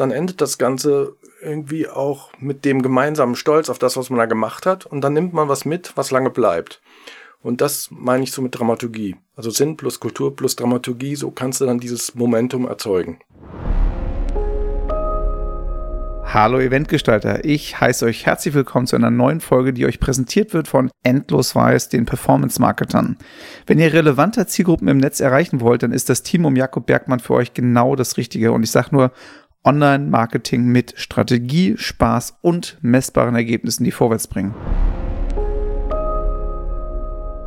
dann endet das Ganze irgendwie auch mit dem gemeinsamen Stolz auf das, was man da gemacht hat. Und dann nimmt man was mit, was lange bleibt. Und das meine ich so mit Dramaturgie. Also Sinn plus Kultur plus Dramaturgie, so kannst du dann dieses Momentum erzeugen. Hallo Eventgestalter, ich heiße euch herzlich willkommen zu einer neuen Folge, die euch präsentiert wird von Endlos Weiß, den Performance-Marketern. Wenn ihr relevante Zielgruppen im Netz erreichen wollt, dann ist das Team um Jakob Bergmann für euch genau das Richtige. Und ich sage nur Online-Marketing mit Strategie, Spaß und messbaren Ergebnissen, die vorwärts bringen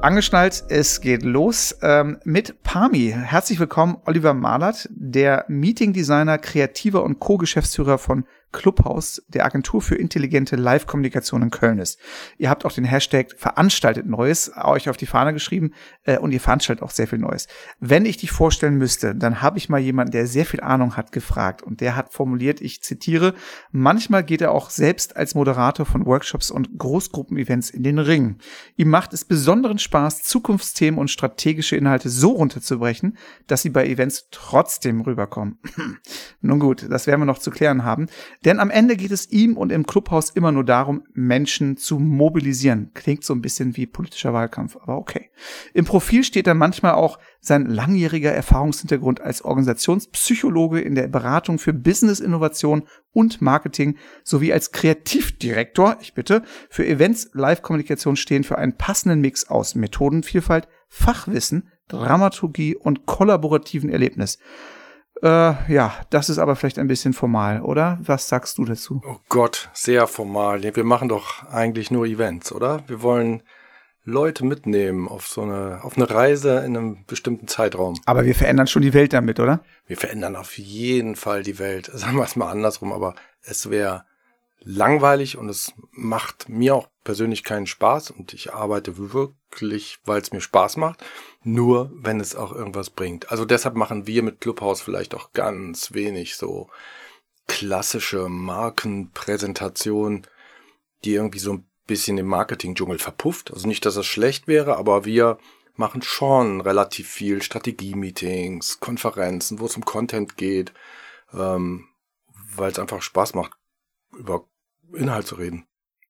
angeschnallt, es geht los ähm, mit Pami. Herzlich willkommen, Oliver Malert, der Meeting Designer, Kreativer und Co-Geschäftsführer von Clubhouse der Agentur für intelligente Live-Kommunikation in Köln ist. Ihr habt auch den Hashtag veranstaltet Neues euch auf die Fahne geschrieben äh, und ihr veranstaltet auch sehr viel Neues. Wenn ich dich vorstellen müsste, dann habe ich mal jemanden, der sehr viel Ahnung hat, gefragt und der hat formuliert, ich zitiere, manchmal geht er auch selbst als Moderator von Workshops und Großgruppenevents in den Ring. Ihm macht es besonderen Spaß, Zukunftsthemen und strategische Inhalte so runterzubrechen, dass sie bei Events trotzdem rüberkommen. Nun gut, das werden wir noch zu klären haben. Denn am Ende geht es ihm und im Clubhaus immer nur darum, Menschen zu mobilisieren. Klingt so ein bisschen wie politischer Wahlkampf, aber okay. Im Profil steht dann manchmal auch sein langjähriger Erfahrungshintergrund als Organisationspsychologe in der Beratung für Business-Innovation und Marketing sowie als Kreativdirektor, ich bitte, für Events, Live-Kommunikation stehen für einen passenden Mix aus Methodenvielfalt, Fachwissen, Dramaturgie und kollaborativen Erlebnis. Äh, ja, das ist aber vielleicht ein bisschen formal, oder? Was sagst du dazu? Oh Gott, sehr formal. Wir machen doch eigentlich nur Events, oder? Wir wollen Leute mitnehmen auf so eine, auf eine Reise in einem bestimmten Zeitraum. Aber wir verändern schon die Welt damit, oder? Wir verändern auf jeden Fall die Welt. Sagen wir es mal andersrum, aber es wäre langweilig und es macht mir auch persönlich keinen Spaß und ich arbeite wirklich, weil es mir Spaß macht, nur wenn es auch irgendwas bringt. Also deshalb machen wir mit Clubhouse vielleicht auch ganz wenig so klassische Markenpräsentation, die irgendwie so ein bisschen im Marketing-Dschungel verpufft. Also nicht, dass das schlecht wäre, aber wir machen schon relativ viel Strategie-Meetings, Konferenzen, wo es um Content geht, ähm, weil es einfach Spaß macht, über Inhalt zu reden.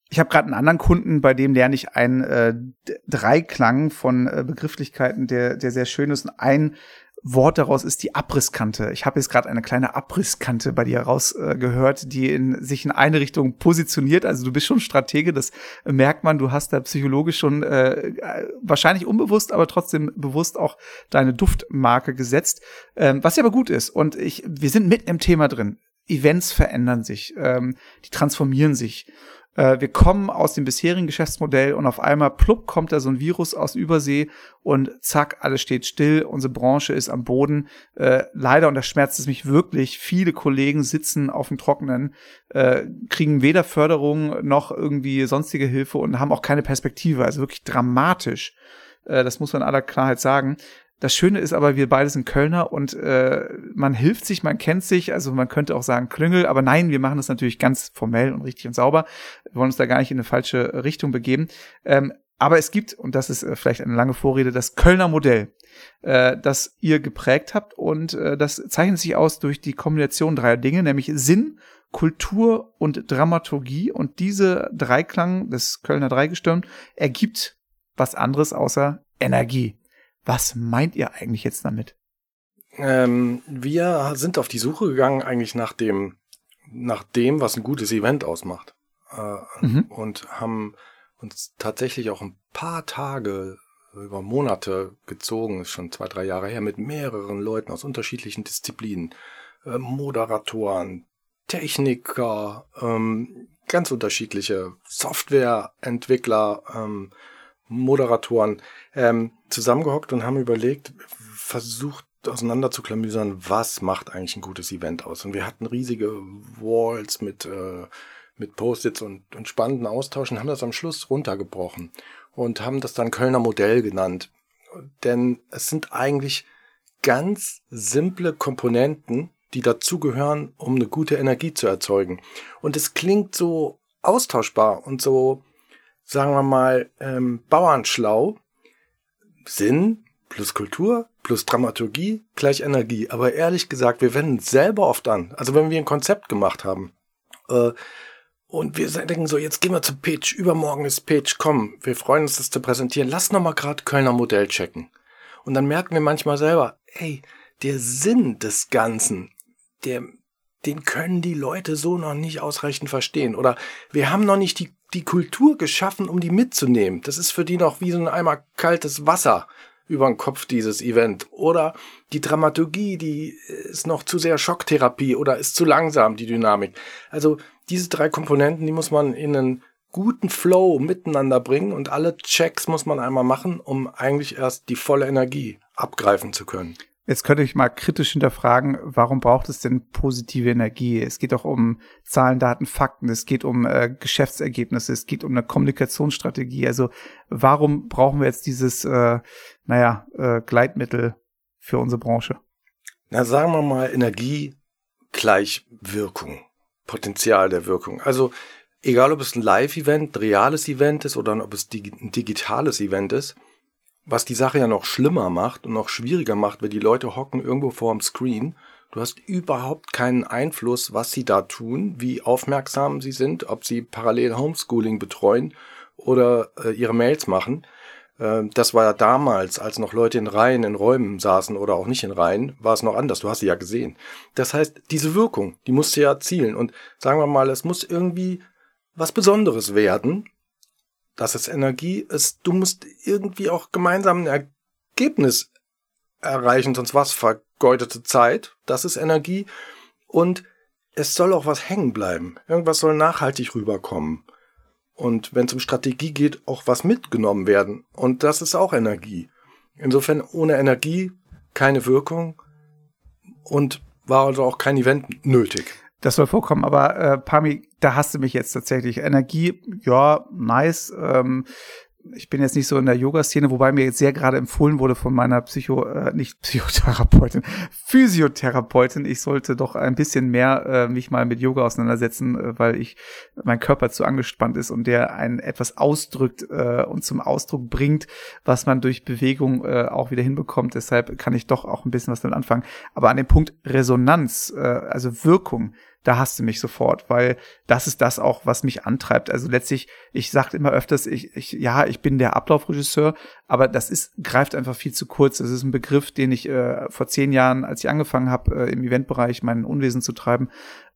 Ich habe gerade einen anderen Kunden, bei dem lerne ich einen äh, Dreiklang von äh, Begrifflichkeiten, der, der sehr schön ist. Und ein Wort daraus ist die Abrisskante. Ich habe jetzt gerade eine kleine Abrisskante bei dir rausgehört, äh, die in, sich in eine Richtung positioniert. Also du bist schon Stratege, das merkt man. Du hast da psychologisch schon äh, wahrscheinlich unbewusst, aber trotzdem bewusst auch deine Duftmarke gesetzt, ähm, was ja aber gut ist. Und ich, wir sind mitten im Thema drin. Events verändern sich, ähm, die transformieren sich. Äh, wir kommen aus dem bisherigen Geschäftsmodell und auf einmal plupp kommt da so ein Virus aus Übersee und zack, alles steht still, unsere Branche ist am Boden. Äh, leider, und das schmerzt es mich wirklich, viele Kollegen sitzen auf dem Trockenen, äh, kriegen weder Förderung noch irgendwie sonstige Hilfe und haben auch keine Perspektive. Also wirklich dramatisch. Äh, das muss man in aller Klarheit sagen. Das Schöne ist aber, wir beide sind Kölner und äh, man hilft sich, man kennt sich, also man könnte auch sagen Klüngel, aber nein, wir machen das natürlich ganz formell und richtig und sauber. Wir wollen uns da gar nicht in eine falsche Richtung begeben. Ähm, aber es gibt, und das ist äh, vielleicht eine lange Vorrede, das Kölner Modell, äh, das ihr geprägt habt und äh, das zeichnet sich aus durch die Kombination dreier Dinge, nämlich Sinn, Kultur und Dramaturgie und diese Dreiklang des Kölner Dreigestirn ergibt was anderes außer Energie. Was meint ihr eigentlich jetzt damit? Ähm, wir sind auf die Suche gegangen eigentlich nach dem, nach dem, was ein gutes Event ausmacht. Äh, mhm. Und haben uns tatsächlich auch ein paar Tage über Monate gezogen, ist schon zwei, drei Jahre her, mit mehreren Leuten aus unterschiedlichen Disziplinen, äh, Moderatoren, Techniker, ähm, ganz unterschiedliche Softwareentwickler, ähm, Moderatoren ähm, zusammengehockt und haben überlegt, versucht auseinander zu klamüsern, was macht eigentlich ein gutes Event aus. Und wir hatten riesige Walls mit, äh, mit Post-its und, und spannenden Austauschen, haben das am Schluss runtergebrochen und haben das dann Kölner Modell genannt. Denn es sind eigentlich ganz simple Komponenten, die dazugehören, um eine gute Energie zu erzeugen. Und es klingt so austauschbar und so sagen wir mal, ähm, bauernschlau. Sinn plus Kultur plus Dramaturgie gleich Energie. Aber ehrlich gesagt, wir wenden selber oft an. Also wenn wir ein Konzept gemacht haben äh, und wir denken so, jetzt gehen wir zum Pitch, übermorgen ist Pitch, komm, wir freuen uns, das zu präsentieren. Lass noch mal gerade Kölner Modell checken. Und dann merken wir manchmal selber, ey, der Sinn des Ganzen, der, den können die Leute so noch nicht ausreichend verstehen. Oder wir haben noch nicht die, die Kultur geschaffen, um die mitzunehmen. Das ist für die noch wie so ein Eimer kaltes Wasser über den Kopf dieses Event. Oder die Dramaturgie, die ist noch zu sehr Schocktherapie oder ist zu langsam, die Dynamik. Also diese drei Komponenten, die muss man in einen guten Flow miteinander bringen und alle Checks muss man einmal machen, um eigentlich erst die volle Energie abgreifen zu können. Jetzt könnte ich mal kritisch hinterfragen, warum braucht es denn positive Energie? Es geht doch um Zahlen, Daten, Fakten, es geht um äh, Geschäftsergebnisse, es geht um eine Kommunikationsstrategie. Also warum brauchen wir jetzt dieses, äh, naja, äh, Gleitmittel für unsere Branche? Na, sagen wir mal, Energie gleich Wirkung, Potenzial der Wirkung. Also egal, ob es ein Live-Event, reales Event ist oder ob es ein digitales Event ist, was die Sache ja noch schlimmer macht und noch schwieriger macht, weil die Leute hocken irgendwo vor dem Screen. Du hast überhaupt keinen Einfluss, was sie da tun, wie aufmerksam sie sind, ob sie parallel Homeschooling betreuen oder äh, ihre Mails machen. Äh, das war ja damals, als noch Leute in Reihen, in Räumen saßen oder auch nicht in Reihen, war es noch anders. Du hast sie ja gesehen. Das heißt, diese Wirkung, die musst du ja erzielen. Und sagen wir mal, es muss irgendwie was Besonderes werden, dass es Energie ist. Du musst irgendwie auch gemeinsam ein Ergebnis erreichen, sonst war es vergeudete Zeit. Das ist Energie. Und es soll auch was hängen bleiben. Irgendwas soll nachhaltig rüberkommen. Und wenn es um Strategie geht, auch was mitgenommen werden. Und das ist auch Energie. Insofern ohne Energie keine Wirkung und war also auch kein Event nötig. Das soll vorkommen, aber äh, Pami, da hast du mich jetzt tatsächlich. Energie, ja, nice. Ähm, ich bin jetzt nicht so in der Yoga-Szene, wobei mir jetzt sehr gerade empfohlen wurde von meiner Psycho, äh, nicht Psychotherapeutin, Physiotherapeutin, ich sollte doch ein bisschen mehr äh, mich mal mit Yoga auseinandersetzen, äh, weil ich mein Körper zu angespannt ist und der einen etwas ausdrückt äh, und zum Ausdruck bringt, was man durch Bewegung äh, auch wieder hinbekommt. Deshalb kann ich doch auch ein bisschen was damit anfangen. Aber an dem Punkt Resonanz, äh, also Wirkung, da hast du mich sofort, weil das ist das auch, was mich antreibt. Also letztlich, ich sage immer öfters, ich, ich, ja, ich bin der Ablaufregisseur, aber das ist, greift einfach viel zu kurz. Das ist ein Begriff, den ich äh, vor zehn Jahren, als ich angefangen habe, äh, im Eventbereich mein Unwesen zu treiben,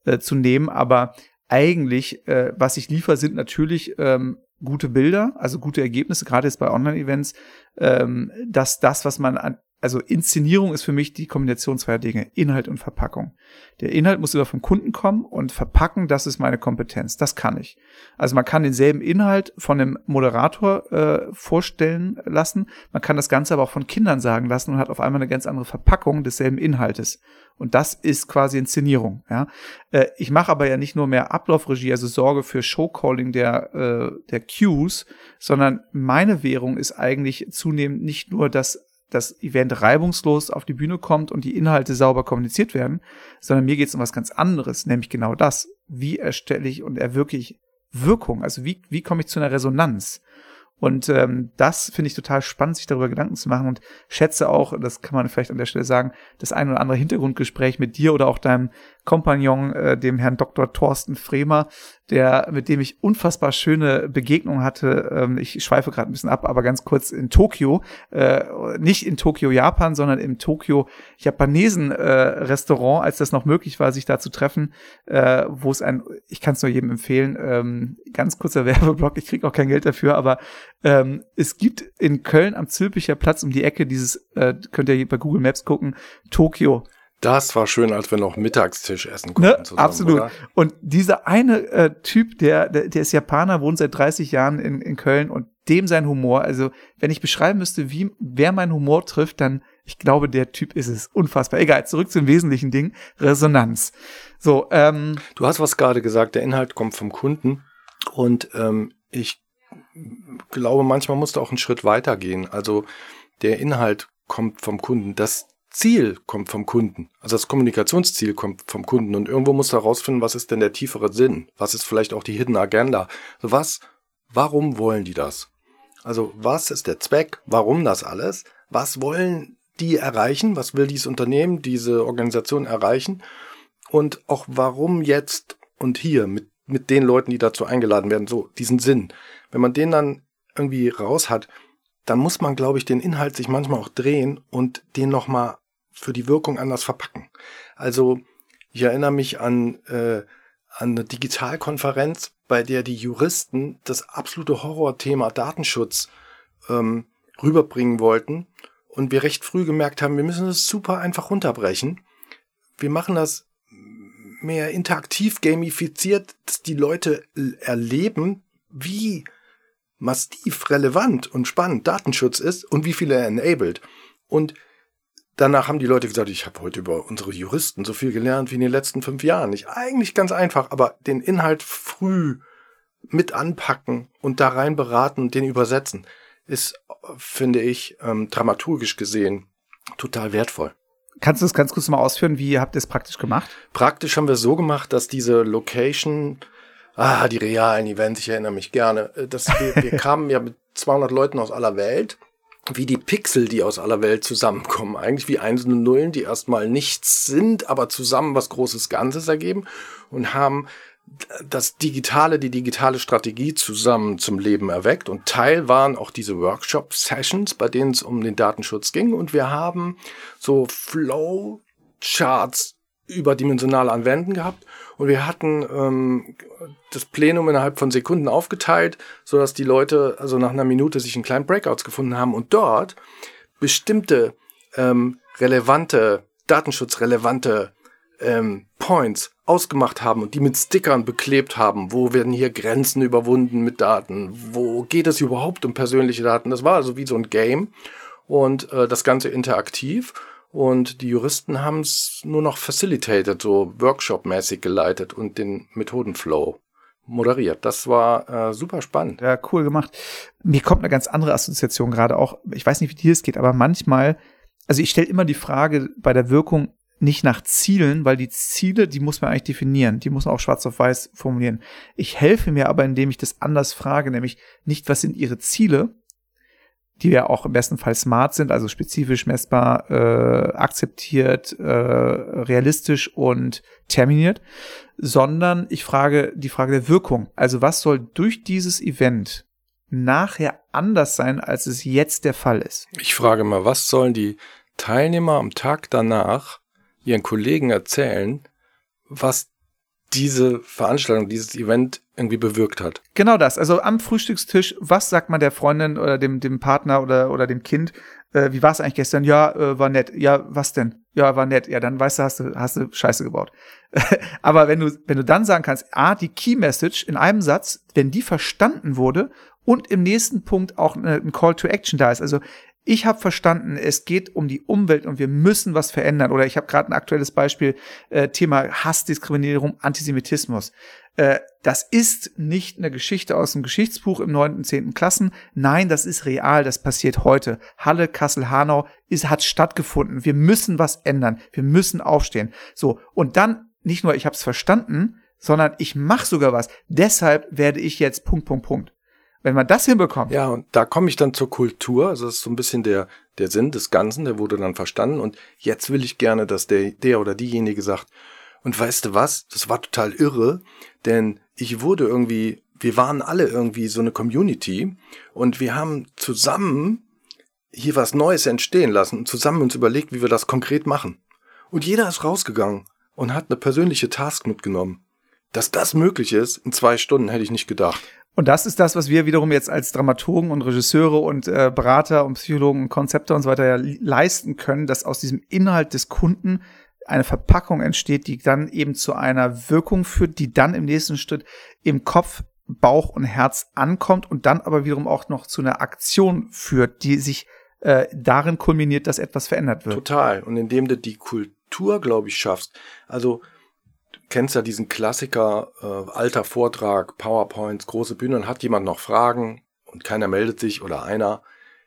äh, zu nehmen. Aber eigentlich, äh, was ich liefere, sind natürlich ähm, gute Bilder, also gute Ergebnisse, gerade jetzt bei Online-Events, ähm, dass das, was man an also Inszenierung ist für mich die Kombination zweier Dinge, Inhalt und Verpackung. Der Inhalt muss über vom Kunden kommen und verpacken, das ist meine Kompetenz. Das kann ich. Also man kann denselben Inhalt von einem Moderator äh, vorstellen lassen, man kann das Ganze aber auch von Kindern sagen lassen und hat auf einmal eine ganz andere Verpackung desselben Inhaltes. Und das ist quasi Inszenierung. Ja? Äh, ich mache aber ja nicht nur mehr Ablaufregie, also Sorge für Showcalling der, äh, der Cues, sondern meine Währung ist eigentlich zunehmend nicht nur das das Event reibungslos auf die Bühne kommt und die Inhalte sauber kommuniziert werden, sondern mir geht es um was ganz anderes, nämlich genau das. Wie erstelle ich und erwirke ich Wirkung? Also wie, wie komme ich zu einer Resonanz? Und ähm, das finde ich total spannend, sich darüber Gedanken zu machen und schätze auch, das kann man vielleicht an der Stelle sagen, das ein oder andere Hintergrundgespräch mit dir oder auch deinem Kompagnon, äh, dem Herrn Dr. Thorsten Fremer, der, mit dem ich unfassbar schöne Begegnungen hatte. Ähm, ich schweife gerade ein bisschen ab, aber ganz kurz in Tokio, äh, nicht in Tokio, Japan, sondern im Tokio Japanesen-Restaurant, äh, als das noch möglich war, sich da zu treffen, äh, wo es ein, ich kann es nur jedem empfehlen, ähm, ganz kurzer Werbeblock, ich kriege auch kein Geld dafür, aber ähm, es gibt in Köln am Zülpicher Platz um die Ecke dieses, äh, könnt ihr bei Google Maps gucken, Tokio das war schön, als wir noch Mittagstisch essen konnten. Ne? Zusammen, Absolut. Oder? Und dieser eine äh, Typ, der, der, der ist Japaner, wohnt seit 30 Jahren in, in Köln und dem sein Humor, also wenn ich beschreiben müsste, wie wer mein Humor trifft, dann ich glaube, der Typ ist es. Unfassbar. Egal, zurück zum wesentlichen Ding. Resonanz. So, ähm. Du hast was gerade gesagt, der Inhalt kommt vom Kunden. Und ähm, ich glaube, manchmal musst du auch einen Schritt weiter gehen. Also der Inhalt kommt vom Kunden. Das Ziel kommt vom Kunden. Also das Kommunikationsziel kommt vom Kunden. Und irgendwo musst du herausfinden, was ist denn der tiefere Sinn? Was ist vielleicht auch die Hidden Agenda? Was, warum wollen die das? Also was ist der Zweck? Warum das alles? Was wollen die erreichen? Was will dieses Unternehmen, diese Organisation erreichen? Und auch warum jetzt und hier mit, mit den Leuten, die dazu eingeladen werden, so diesen Sinn. Wenn man den dann irgendwie raus hat, dann muss man, glaube ich, den Inhalt sich manchmal auch drehen und den nochmal für die Wirkung anders verpacken. Also ich erinnere mich an, äh, an eine Digitalkonferenz, bei der die Juristen das absolute Horrorthema Datenschutz ähm, rüberbringen wollten und wir recht früh gemerkt haben, wir müssen das super einfach runterbrechen. Wir machen das mehr interaktiv gamifiziert, dass die Leute erleben, wie massiv relevant und spannend Datenschutz ist und wie viel er enabled. Und danach haben die Leute gesagt, ich habe heute über unsere Juristen so viel gelernt wie in den letzten fünf Jahren. Nicht eigentlich ganz einfach, aber den Inhalt früh mit anpacken und da rein beraten und den übersetzen, ist, finde ich, ähm, dramaturgisch gesehen total wertvoll. Kannst du das ganz kurz mal ausführen? Wie habt ihr es praktisch gemacht? Praktisch haben wir so gemacht, dass diese Location, ah, die realen Events, ich erinnere mich gerne, äh, dass wir, wir kamen ja mit 200 Leuten aus aller Welt, wie die Pixel, die aus aller Welt zusammenkommen. Eigentlich wie einzelne Nullen, die erstmal nichts sind, aber zusammen was Großes Ganzes ergeben und haben das Digitale, die digitale Strategie zusammen zum Leben erweckt. Und Teil waren auch diese Workshop-Sessions, bei denen es um den Datenschutz ging. Und wir haben so Flow-Charts überdimensional anwenden gehabt. Und wir hatten ähm, das Plenum innerhalb von Sekunden aufgeteilt, so dass die Leute also nach einer Minute sich in kleinen Breakouts gefunden haben und dort bestimmte ähm, relevante, datenschutzrelevante ähm, Points ausgemacht haben und die mit Stickern beklebt haben, wo werden hier Grenzen überwunden mit Daten, wo geht es überhaupt um persönliche Daten. Das war also wie so ein Game und äh, das Ganze interaktiv. Und die Juristen haben es nur noch facilitated, so Workshop-mäßig geleitet und den Methodenflow moderiert. Das war äh, super spannend. Ja, cool gemacht. Mir kommt eine ganz andere Assoziation gerade auch. Ich weiß nicht, wie dir es geht, aber manchmal, also ich stelle immer die Frage bei der Wirkung, nicht nach Zielen, weil die Ziele, die muss man eigentlich definieren, die muss man auch schwarz auf weiß formulieren. Ich helfe mir aber, indem ich das anders frage, nämlich nicht, was sind ihre Ziele, die ja auch im besten Fall smart sind, also spezifisch messbar, äh, akzeptiert, äh, realistisch und terminiert, sondern ich frage die Frage der Wirkung. Also was soll durch dieses Event nachher anders sein, als es jetzt der Fall ist? Ich frage mal, was sollen die Teilnehmer am Tag danach ihren Kollegen erzählen, was diese Veranstaltung, dieses Event irgendwie bewirkt hat. Genau das. Also am Frühstückstisch, was sagt man der Freundin oder dem, dem Partner oder, oder dem Kind? Äh, wie war es eigentlich gestern? Ja, äh, war nett. Ja, was denn? Ja, war nett. Ja, dann weißt du, hast du, hast du Scheiße gebaut. Aber wenn du, wenn du dann sagen kannst, ah, die Key Message in einem Satz, wenn die verstanden wurde und im nächsten Punkt auch ein Call to Action da ist. Also ich habe verstanden, es geht um die Umwelt und wir müssen was verändern. Oder ich habe gerade ein aktuelles Beispiel, äh, Thema Hassdiskriminierung, Antisemitismus. Äh, das ist nicht eine Geschichte aus dem Geschichtsbuch im neunten, zehnten Klassen. Nein, das ist real, das passiert heute. Halle, Kassel, Hanau ist, hat stattgefunden. Wir müssen was ändern. Wir müssen aufstehen. So, und dann nicht nur, ich habe es verstanden, sondern ich mache sogar was. Deshalb werde ich jetzt Punkt, Punkt, Punkt. Wenn man das hinbekommt. Ja, und da komme ich dann zur Kultur. Also das ist so ein bisschen der, der Sinn des Ganzen, der wurde dann verstanden. Und jetzt will ich gerne, dass der, der oder diejenige sagt, und weißt du was? Das war total irre, denn ich wurde irgendwie, wir waren alle irgendwie so eine Community und wir haben zusammen hier was Neues entstehen lassen und zusammen uns überlegt, wie wir das konkret machen. Und jeder ist rausgegangen und hat eine persönliche Task mitgenommen. Dass das möglich ist, in zwei Stunden hätte ich nicht gedacht. Und das ist das, was wir wiederum jetzt als Dramaturgen und Regisseure und äh, Berater und Psychologen und Konzepte und so weiter ja leisten können, dass aus diesem Inhalt des Kunden eine Verpackung entsteht, die dann eben zu einer Wirkung führt, die dann im nächsten Schritt im Kopf, Bauch und Herz ankommt und dann aber wiederum auch noch zu einer Aktion führt, die sich äh, darin kulminiert, dass etwas verändert wird. Total. Und indem du die Kultur, glaube ich, schaffst. Also kennst ja diesen Klassiker, äh, alter Vortrag, PowerPoints, große Bühne und hat jemand noch Fragen und keiner meldet sich oder einer.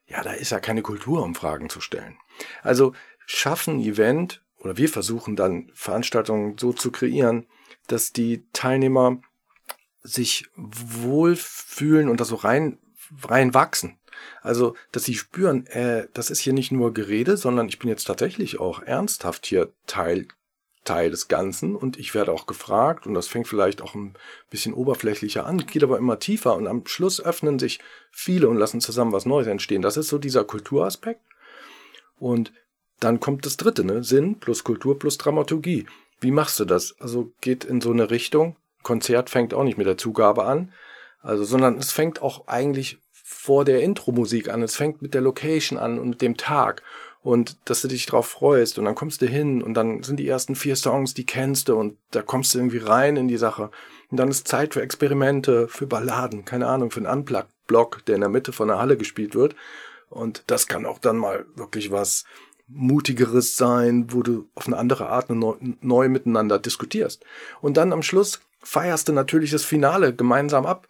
Ja, da ist ja keine Kultur, um Fragen zu stellen. Also schaffen Event oder wir versuchen dann Veranstaltungen so zu kreieren, dass die Teilnehmer sich wohlfühlen und da so rein, rein wachsen. Also, dass sie spüren, äh, das ist hier nicht nur Gerede, sondern ich bin jetzt tatsächlich auch ernsthaft hier Teil Teil des Ganzen und ich werde auch gefragt und das fängt vielleicht auch ein bisschen oberflächlicher an, geht aber immer tiefer und am Schluss öffnen sich viele und lassen zusammen was Neues entstehen. Das ist so dieser Kulturaspekt. Und dann kommt das dritte, ne? Sinn plus Kultur plus Dramaturgie. Wie machst du das? Also geht in so eine Richtung. Konzert fängt auch nicht mit der Zugabe an, also sondern es fängt auch eigentlich vor der Intro-Musik an. Es fängt mit der Location an und mit dem Tag und dass du dich drauf freust und dann kommst du hin und dann sind die ersten vier Songs, die kennst du und da kommst du irgendwie rein in die Sache. Und dann ist Zeit für Experimente, für Balladen, keine Ahnung, für einen Unplugged-Block, der in der Mitte von der Halle gespielt wird. Und das kann auch dann mal wirklich was Mutigeres sein, wo du auf eine andere Art neu, neu miteinander diskutierst. Und dann am Schluss feierst du natürlich das Finale gemeinsam ab.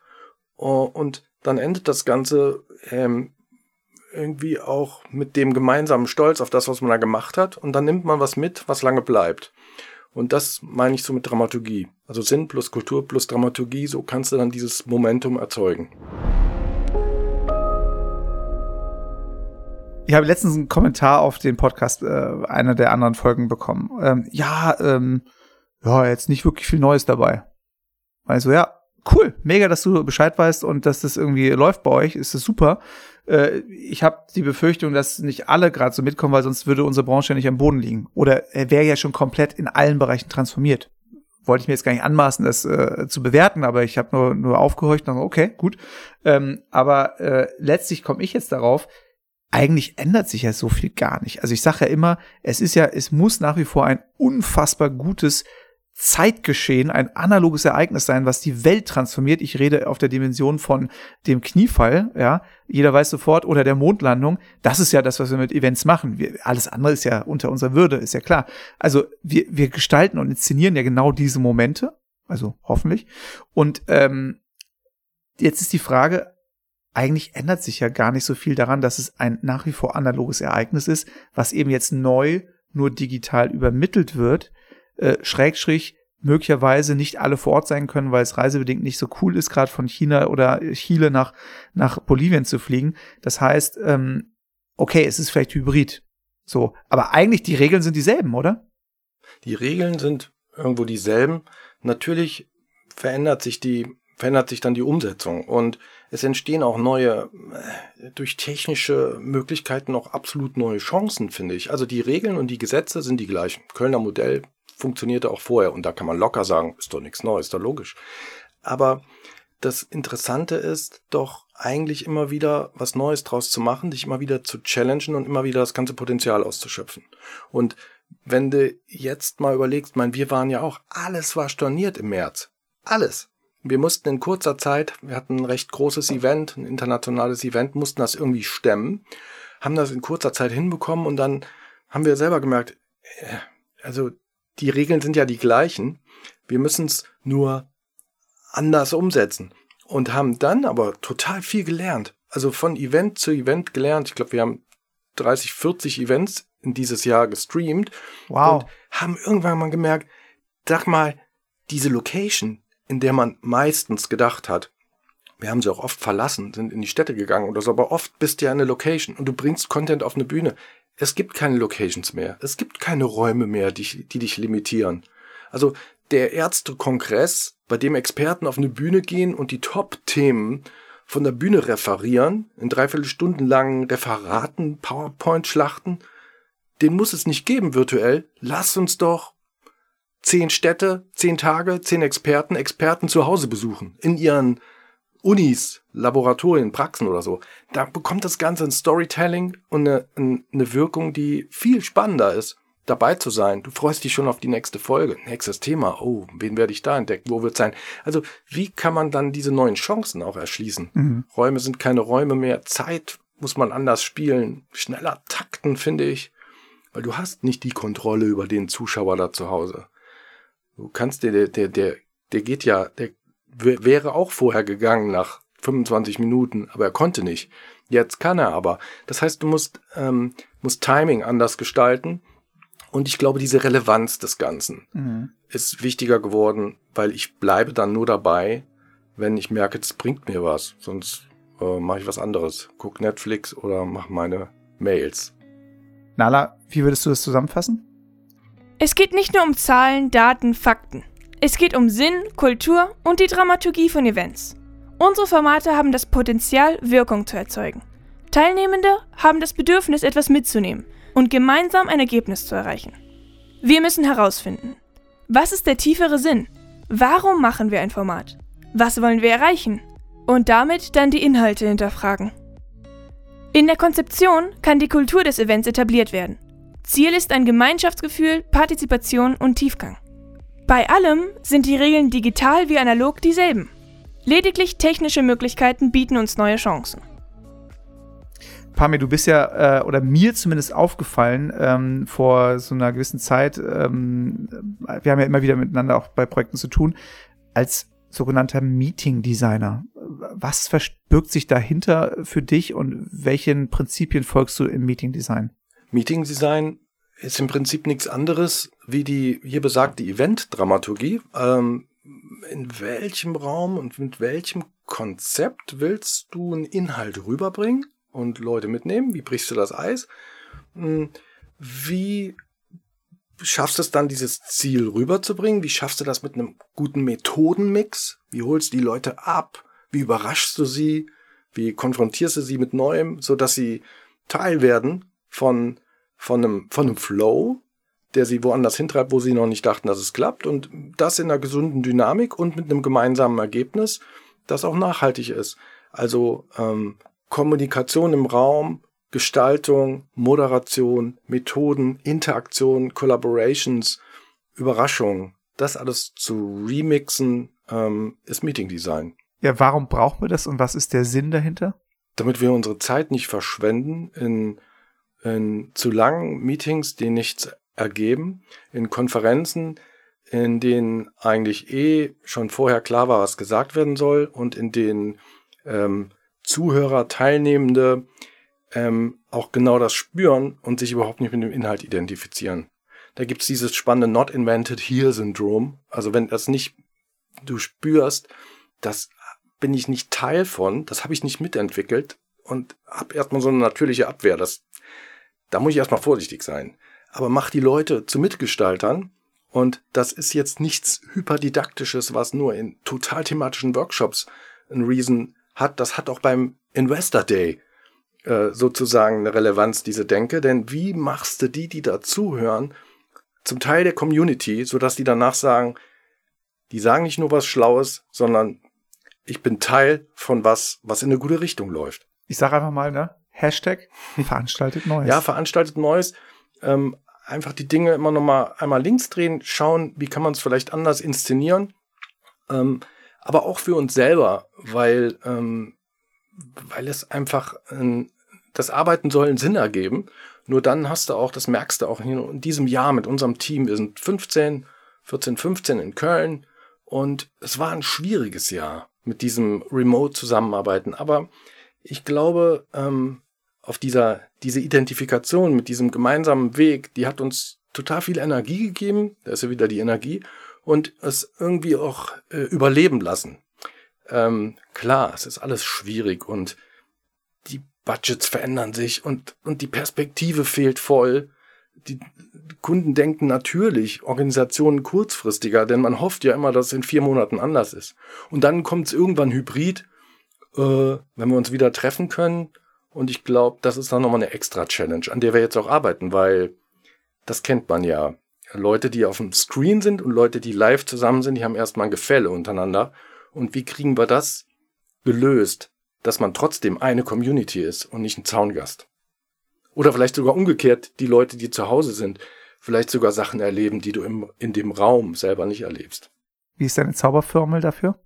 Und dann endet das Ganze ähm, irgendwie auch mit dem gemeinsamen Stolz auf das, was man da gemacht hat. Und dann nimmt man was mit, was lange bleibt. Und das meine ich so mit Dramaturgie. Also Sinn plus Kultur plus Dramaturgie, so kannst du dann dieses Momentum erzeugen. Ich habe letztens einen Kommentar auf den Podcast äh, einer der anderen Folgen bekommen. Ähm, ja, ähm, ja, jetzt nicht wirklich viel Neues dabei. Also ja, cool, mega, dass du Bescheid weißt und dass das irgendwie läuft bei euch, ist das super. Äh, ich habe die Befürchtung, dass nicht alle gerade so mitkommen, weil sonst würde unsere Branche ja nicht am Boden liegen. Oder er wäre ja schon komplett in allen Bereichen transformiert. Wollte ich mir jetzt gar nicht anmaßen, das äh, zu bewerten, aber ich habe nur, nur aufgehorcht und okay, gut. Ähm, aber äh, letztlich komme ich jetzt darauf, eigentlich ändert sich ja so viel gar nicht. Also ich sage ja immer, es ist ja, es muss nach wie vor ein unfassbar gutes Zeitgeschehen, ein analoges Ereignis sein, was die Welt transformiert. Ich rede auf der Dimension von dem Kniefall, ja. Jeder weiß sofort, oder der Mondlandung. Das ist ja das, was wir mit Events machen. Wir, alles andere ist ja unter unserer Würde, ist ja klar. Also wir, wir gestalten und inszenieren ja genau diese Momente. Also hoffentlich. Und ähm, jetzt ist die Frage, eigentlich ändert sich ja gar nicht so viel daran, dass es ein nach wie vor analoges Ereignis ist, was eben jetzt neu nur digital übermittelt wird äh, Schrägstrich möglicherweise nicht alle vor Ort sein können, weil es reisebedingt nicht so cool ist, gerade von China oder Chile nach, nach Bolivien zu fliegen. Das heißt, ähm, okay, es ist vielleicht hybrid. So, aber eigentlich die Regeln sind dieselben, oder? Die Regeln sind irgendwo dieselben. Natürlich verändert sich die, verändert sich dann die Umsetzung und es entstehen auch neue, äh, durch technische Möglichkeiten auch absolut neue Chancen, finde ich. Also die Regeln und die Gesetze sind die gleichen. Kölner Modell funktionierte auch vorher. Und da kann man locker sagen, ist doch nichts Neues, ist doch logisch. Aber das Interessante ist doch eigentlich immer wieder was Neues draus zu machen, dich immer wieder zu challengen und immer wieder das ganze Potenzial auszuschöpfen. Und wenn du jetzt mal überlegst, mein, wir waren ja auch, alles war storniert im März. Alles. Wir mussten in kurzer Zeit, wir hatten ein recht großes Event, ein internationales Event, mussten das irgendwie stemmen, haben das in kurzer Zeit hinbekommen und dann haben wir selber gemerkt, äh, also die Regeln sind ja die gleichen. Wir müssen es nur anders umsetzen. Und haben dann aber total viel gelernt. Also von Event zu Event gelernt. Ich glaube, wir haben 30, 40 Events in dieses Jahr gestreamt. Wow. Und haben irgendwann mal gemerkt, sag mal, diese Location, in der man meistens gedacht hat, wir haben sie auch oft verlassen, sind in die Städte gegangen oder so, aber oft bist du ja eine Location und du bringst Content auf eine Bühne. Es gibt keine Locations mehr. Es gibt keine Räume mehr, die, die dich limitieren. Also der Ärztekongress, bei dem Experten auf eine Bühne gehen und die Top-Themen von der Bühne referieren, in dreiviertel Stunden langen Referaten, PowerPoint-Schlachten, den muss es nicht geben virtuell. Lass uns doch zehn Städte, zehn Tage, zehn Experten, Experten zu Hause besuchen. In ihren Unis, Laboratorien, Praxen oder so, da bekommt das Ganze ein Storytelling und eine, eine Wirkung, die viel spannender ist, dabei zu sein. Du freust dich schon auf die nächste Folge, nächstes Thema. Oh, wen werde ich da entdecken? Wo wird sein? Also, wie kann man dann diese neuen Chancen auch erschließen? Mhm. Räume sind keine Räume mehr. Zeit muss man anders spielen. Schneller takten, finde ich. Weil du hast nicht die Kontrolle über den Zuschauer da zu Hause. Du kannst dir, der, der, der, der geht ja, der wäre auch vorher gegangen nach 25 Minuten, aber er konnte nicht. Jetzt kann er aber. Das heißt, du musst, ähm, musst Timing anders gestalten. Und ich glaube, diese Relevanz des Ganzen mhm. ist wichtiger geworden, weil ich bleibe dann nur dabei, wenn ich merke, es bringt mir was. Sonst äh, mache ich was anderes. Guck Netflix oder mach meine Mails. Nala, wie würdest du das zusammenfassen? Es geht nicht nur um Zahlen, Daten, Fakten. Es geht um Sinn, Kultur und die Dramaturgie von Events. Unsere Formate haben das Potenzial, Wirkung zu erzeugen. Teilnehmende haben das Bedürfnis, etwas mitzunehmen und gemeinsam ein Ergebnis zu erreichen. Wir müssen herausfinden, was ist der tiefere Sinn? Warum machen wir ein Format? Was wollen wir erreichen? Und damit dann die Inhalte hinterfragen. In der Konzeption kann die Kultur des Events etabliert werden. Ziel ist ein Gemeinschaftsgefühl, Partizipation und Tiefgang. Bei allem sind die Regeln digital wie analog dieselben. Lediglich technische Möglichkeiten bieten uns neue Chancen. Pamir, du bist ja, äh, oder mir zumindest aufgefallen, ähm, vor so einer gewissen Zeit, ähm, wir haben ja immer wieder miteinander auch bei Projekten zu tun, als sogenannter Meeting Designer. Was verbirgt sich dahinter für dich und welchen Prinzipien folgst du im Meeting Design? Meeting Design ist im Prinzip nichts anderes wie die hier besagte Event-Dramaturgie. Ähm, in welchem Raum und mit welchem Konzept willst du einen Inhalt rüberbringen? und Leute mitnehmen? Wie brichst du das Eis? Hm, wie schaffst du es dann, dieses Ziel rüberzubringen? Wie schaffst du das mit einem guten Methodenmix? Wie holst du die Leute ab? Wie überraschst du sie? Wie konfrontierst du sie mit Neuem, so dass sie Teil werden von, von einem, von einem Flow, der sie woanders hintreibt, wo sie noch nicht dachten, dass es klappt und das in einer gesunden Dynamik und mit einem gemeinsamen Ergebnis, das auch nachhaltig ist. Also ähm, Kommunikation im Raum, Gestaltung, Moderation, Methoden, Interaktion, Collaborations, Überraschungen, das alles zu remixen, ähm, ist Meeting Design. Ja, warum brauchen wir das und was ist der Sinn dahinter? Damit wir unsere Zeit nicht verschwenden in, in zu langen Meetings, die nichts ergeben, in Konferenzen, in denen eigentlich eh schon vorher klar war, was gesagt werden soll und in denen ähm, Zuhörer, Teilnehmende ähm, auch genau das spüren und sich überhaupt nicht mit dem Inhalt identifizieren. Da gibt's dieses spannende Not Invented Here Syndrom. Also wenn das nicht du spürst, das bin ich nicht Teil von, das habe ich nicht mitentwickelt und habe erstmal so eine natürliche Abwehr. Das, da muss ich erstmal vorsichtig sein. Aber mach die Leute zu Mitgestaltern und das ist jetzt nichts hyperdidaktisches, was nur in total thematischen Workshops ein Reason hat, das hat auch beim Investor Day äh, sozusagen eine Relevanz, diese Denke. Denn wie machst du die, die dazuhören, zum Teil der Community, sodass die danach sagen, die sagen nicht nur was Schlaues, sondern ich bin Teil von was, was in eine gute Richtung läuft. Ich sage einfach mal, ne? Hashtag veranstaltet Neues. ja, veranstaltet Neues. Ähm, einfach die Dinge immer noch mal einmal links drehen, schauen, wie kann man es vielleicht anders inszenieren. Ähm, aber auch für uns selber, weil, ähm, weil es einfach äh, das Arbeiten soll einen Sinn ergeben. Nur dann hast du auch, das merkst du auch in diesem Jahr mit unserem Team. Wir sind 15, 14, 15 in Köln und es war ein schwieriges Jahr mit diesem Remote-Zusammenarbeiten. Aber ich glaube, ähm, auf dieser, diese Identifikation mit diesem gemeinsamen Weg, die hat uns total viel Energie gegeben. Da ist ja wieder die Energie und es irgendwie auch äh, überleben lassen. Ähm, klar, es ist alles schwierig und die Budgets verändern sich und, und die Perspektive fehlt voll. Die Kunden denken natürlich Organisationen kurzfristiger, denn man hofft ja immer, dass es in vier Monaten anders ist. Und dann kommt es irgendwann hybrid, äh, wenn wir uns wieder treffen können. Und ich glaube, das ist dann nochmal eine extra Challenge, an der wir jetzt auch arbeiten, weil das kennt man ja. Leute, die auf dem Screen sind und Leute, die live zusammen sind, die haben erstmal ein Gefälle untereinander. Und wie kriegen wir das gelöst, dass man trotzdem eine Community ist und nicht ein Zaungast? Oder vielleicht sogar umgekehrt, die Leute, die zu Hause sind, vielleicht sogar Sachen erleben, die du im, in dem Raum selber nicht erlebst. Wie ist deine Zauberformel dafür?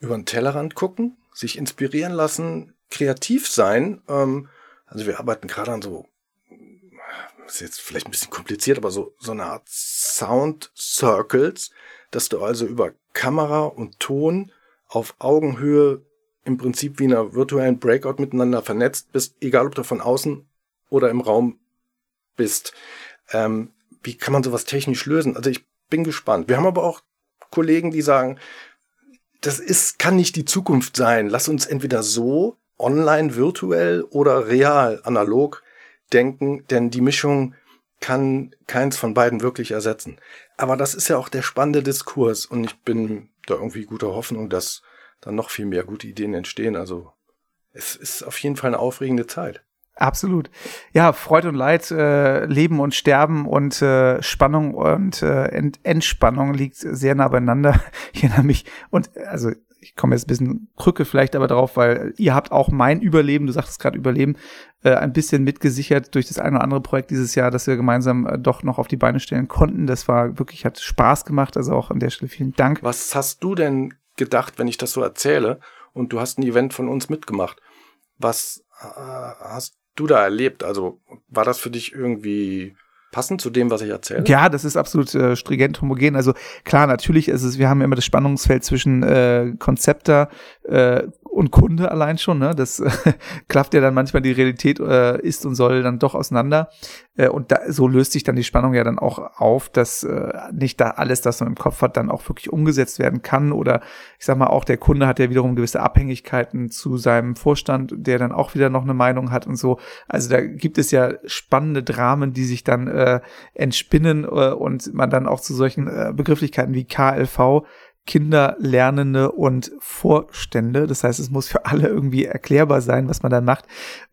Über den Tellerrand gucken, sich inspirieren lassen, kreativ sein. Ähm, also wir arbeiten gerade an so ist jetzt vielleicht ein bisschen kompliziert, aber so, so eine Art Sound Circles, dass du also über Kamera und Ton auf Augenhöhe im Prinzip wie in einer virtuellen Breakout miteinander vernetzt bist, egal ob du von außen oder im Raum bist. Ähm, wie kann man sowas technisch lösen? Also ich bin gespannt. Wir haben aber auch Kollegen, die sagen, das ist, kann nicht die Zukunft sein. Lass uns entweder so online virtuell oder real analog denken, denn die Mischung kann keins von beiden wirklich ersetzen. Aber das ist ja auch der spannende Diskurs und ich bin da irgendwie guter Hoffnung, dass dann noch viel mehr gute Ideen entstehen. Also es ist auf jeden Fall eine aufregende Zeit. Absolut. Ja, Freude und Leid, äh, Leben und Sterben und äh, Spannung und äh, Ent Entspannung liegt sehr nah beieinander. Ich erinnere mich und also ich komme jetzt ein bisschen Krücke vielleicht aber drauf, weil ihr habt auch mein Überleben, du sagtest gerade Überleben, äh, ein bisschen mitgesichert durch das eine oder andere Projekt dieses Jahr, das wir gemeinsam äh, doch noch auf die Beine stellen konnten. Das war wirklich, hat Spaß gemacht, also auch an der Stelle vielen Dank. Was hast du denn gedacht, wenn ich das so erzähle und du hast ein Event von uns mitgemacht? Was äh, hast du da erlebt? Also war das für dich irgendwie passend zu dem, was ich erzähle? Ja, das ist absolut äh, stringent homogen. Also klar, natürlich ist es, wir haben immer das Spannungsfeld zwischen äh, Konzepter äh, und Kunde allein schon. Ne? Das äh, klafft ja dann manchmal die Realität äh, ist und soll dann doch auseinander. Äh, und da, so löst sich dann die Spannung ja dann auch auf, dass äh, nicht da alles, das man im Kopf hat, dann auch wirklich umgesetzt werden kann. Oder ich sag mal, auch der Kunde hat ja wiederum gewisse Abhängigkeiten zu seinem Vorstand, der dann auch wieder noch eine Meinung hat und so. Also da gibt es ja spannende Dramen, die sich dann äh, entspinnen äh, und man dann auch zu solchen äh, Begrifflichkeiten wie KLV Kinderlernende und Vorstände. Das heißt, es muss für alle irgendwie erklärbar sein, was man da macht.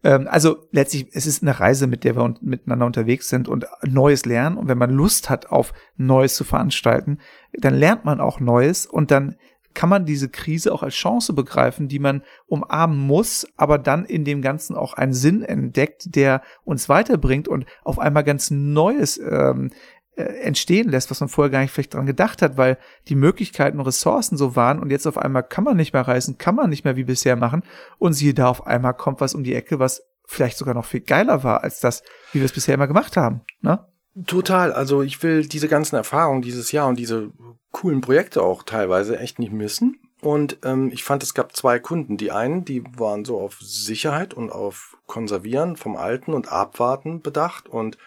Ähm, also letztlich, es ist eine Reise, mit der wir miteinander unterwegs sind und Neues lernen. Und wenn man Lust hat, auf Neues zu veranstalten, dann lernt man auch Neues und dann kann man diese Krise auch als Chance begreifen, die man umarmen muss, aber dann in dem Ganzen auch einen Sinn entdeckt, der uns weiterbringt und auf einmal ganz Neues ähm, äh, entstehen lässt, was man vorher gar nicht vielleicht dran gedacht hat, weil die Möglichkeiten und Ressourcen so waren und jetzt auf einmal kann man nicht mehr reisen, kann man nicht mehr wie bisher machen und siehe da auf einmal kommt was um die Ecke, was vielleicht sogar noch viel geiler war als das, wie wir es bisher immer gemacht haben, ne? Total. Also ich will diese ganzen Erfahrungen dieses Jahr und diese coolen Projekte auch teilweise echt nicht missen. Und ähm, ich fand, es gab zwei Kunden. Die einen, die waren so auf Sicherheit und auf Konservieren vom Alten und Abwarten bedacht und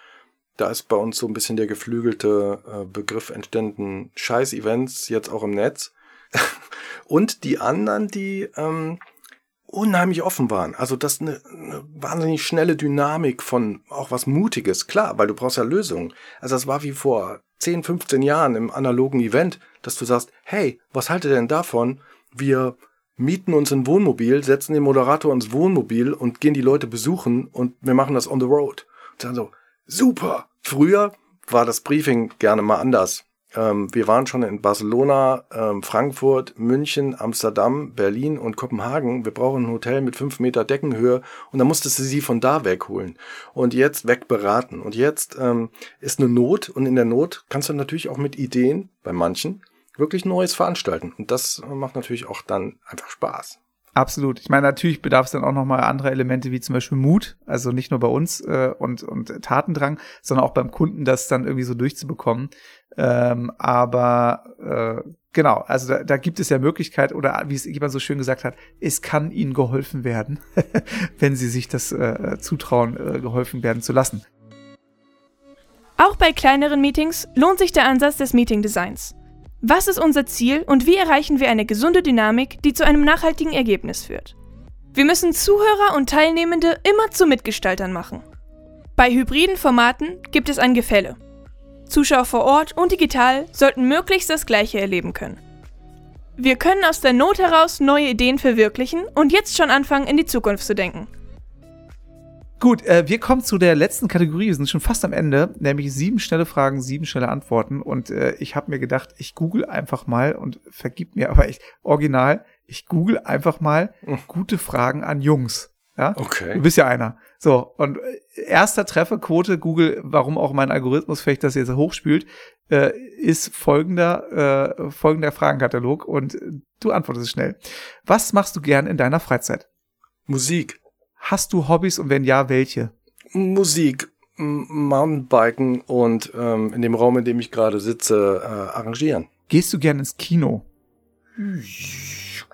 da ist bei uns so ein bisschen der geflügelte äh, Begriff entstanden, Scheiß-Events jetzt auch im Netz. und die anderen, die ähm, unheimlich offen waren. Also das eine, eine wahnsinnig schnelle Dynamik von auch was Mutiges. Klar, weil du brauchst ja Lösungen. Also das war wie vor 10, 15 Jahren im analogen Event, dass du sagst, hey, was haltet ihr denn davon? Wir mieten uns ein Wohnmobil, setzen den Moderator ins Wohnmobil und gehen die Leute besuchen und wir machen das on the road. Und dann so, super. Früher war das Briefing gerne mal anders. Ähm, wir waren schon in Barcelona, ähm, Frankfurt, München, Amsterdam, Berlin und Kopenhagen. Wir brauchen ein Hotel mit fünf Meter Deckenhöhe und dann musstest du sie von da wegholen und jetzt wegberaten. Und jetzt ähm, ist eine Not und in der Not kannst du natürlich auch mit Ideen bei manchen wirklich Neues veranstalten. Und das macht natürlich auch dann einfach Spaß. Absolut. Ich meine, natürlich bedarf es dann auch nochmal andere Elemente wie zum Beispiel Mut, also nicht nur bei uns äh, und, und Tatendrang, sondern auch beim Kunden, das dann irgendwie so durchzubekommen. Ähm, aber äh, genau, also da, da gibt es ja Möglichkeit, oder wie es jemand so schön gesagt hat, es kann ihnen geholfen werden, wenn sie sich das äh, zutrauen, äh, geholfen werden zu lassen. Auch bei kleineren Meetings lohnt sich der Ansatz des Meeting Designs. Was ist unser Ziel und wie erreichen wir eine gesunde Dynamik, die zu einem nachhaltigen Ergebnis führt? Wir müssen Zuhörer und Teilnehmende immer zu Mitgestaltern machen. Bei hybriden Formaten gibt es ein Gefälle. Zuschauer vor Ort und digital sollten möglichst das Gleiche erleben können. Wir können aus der Not heraus neue Ideen verwirklichen und jetzt schon anfangen, in die Zukunft zu denken. Gut, äh, wir kommen zu der letzten Kategorie. Wir sind schon fast am Ende, nämlich sieben schnelle Fragen, sieben schnelle Antworten. Und äh, ich habe mir gedacht, ich google einfach mal und vergib mir aber echt original, ich google einfach mal hm. gute Fragen an Jungs. Ja? Okay. Du bist ja einer. So, und äh, erster Trefferquote, Google, warum auch mein Algorithmus vielleicht das jetzt hochspült, äh, ist folgender, äh, folgender Fragenkatalog und du antwortest schnell. Was machst du gern in deiner Freizeit? Musik. Hast du Hobbys und wenn ja, welche? Musik, Mountainbiken und ähm, in dem Raum, in dem ich gerade sitze, äh, arrangieren. Gehst du gern ins Kino?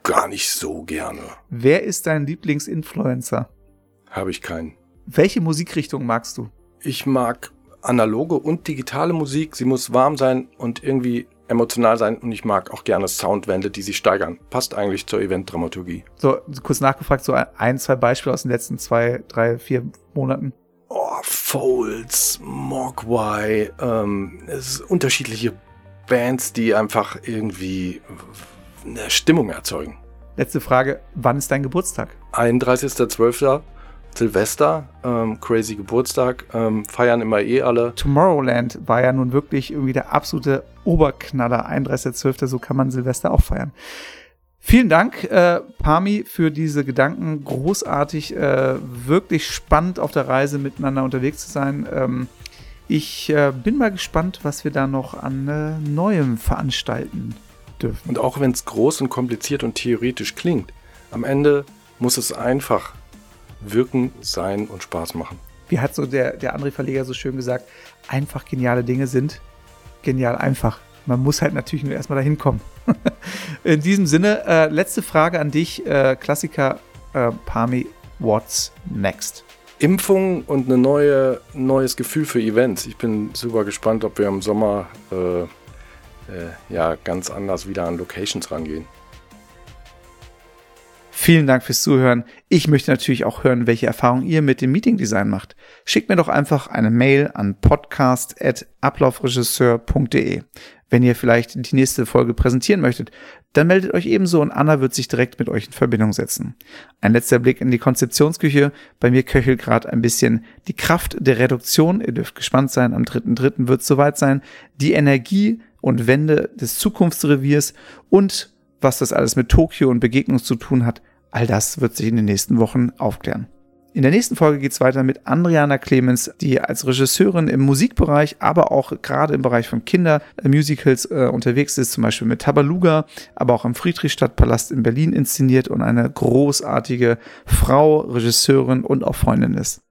Gar nicht so gerne. Wer ist dein Lieblingsinfluencer? Habe ich keinen. Welche Musikrichtung magst du? Ich mag analoge und digitale Musik. Sie muss warm sein und irgendwie emotional sein und ich mag auch gerne Soundwände, die sich steigern. Passt eigentlich zur Event-Dramaturgie. So, kurz nachgefragt, so ein, zwei Beispiele aus den letzten zwei, drei, vier Monaten. Oh, Folds, Mogwai, ähm, es sind unterschiedliche Bands, die einfach irgendwie eine Stimmung erzeugen. Letzte Frage, wann ist dein Geburtstag? 31.12. Silvester, ähm, crazy Geburtstag, ähm, feiern immer eh alle. Tomorrowland war ja nun wirklich irgendwie der absolute Oberknaller, 31.12., so kann man Silvester auch feiern. Vielen Dank, äh, Pami, für diese Gedanken. Großartig, äh, wirklich spannend auf der Reise miteinander unterwegs zu sein. Ähm, ich äh, bin mal gespannt, was wir da noch an äh, Neuem veranstalten dürfen. Und auch wenn es groß und kompliziert und theoretisch klingt, am Ende muss es einfach wirken, sein und Spaß machen. Wie hat so der, der andere Verleger so schön gesagt, einfach geniale Dinge sind genial einfach. Man muss halt natürlich nur erstmal dahin kommen. In diesem Sinne, äh, letzte Frage an dich, äh, Klassiker äh, Pami, what's next? Impfung und ein neue, neues Gefühl für Events. Ich bin super gespannt, ob wir im Sommer äh, äh, ja ganz anders wieder an Locations rangehen. Vielen Dank fürs Zuhören. Ich möchte natürlich auch hören, welche Erfahrungen ihr mit dem Meeting Design macht. Schickt mir doch einfach eine Mail an podcast.ablaufregisseur.de. Wenn ihr vielleicht die nächste Folge präsentieren möchtet, dann meldet euch ebenso und Anna wird sich direkt mit euch in Verbindung setzen. Ein letzter Blick in die Konzeptionsküche. Bei mir köchelt gerade ein bisschen die Kraft der Reduktion. Ihr dürft gespannt sein. Am 3.3. wird es soweit sein. Die Energie und Wende des Zukunftsreviers und was das alles mit Tokio und Begegnung zu tun hat, All das wird sich in den nächsten Wochen aufklären. In der nächsten Folge geht es weiter mit Andriana Clemens, die als Regisseurin im Musikbereich, aber auch gerade im Bereich von Kindermusicals äh, unterwegs ist, zum Beispiel mit Tabaluga, aber auch im Friedrichstadtpalast in Berlin inszeniert und eine großartige Frau, Regisseurin und auch Freundin ist.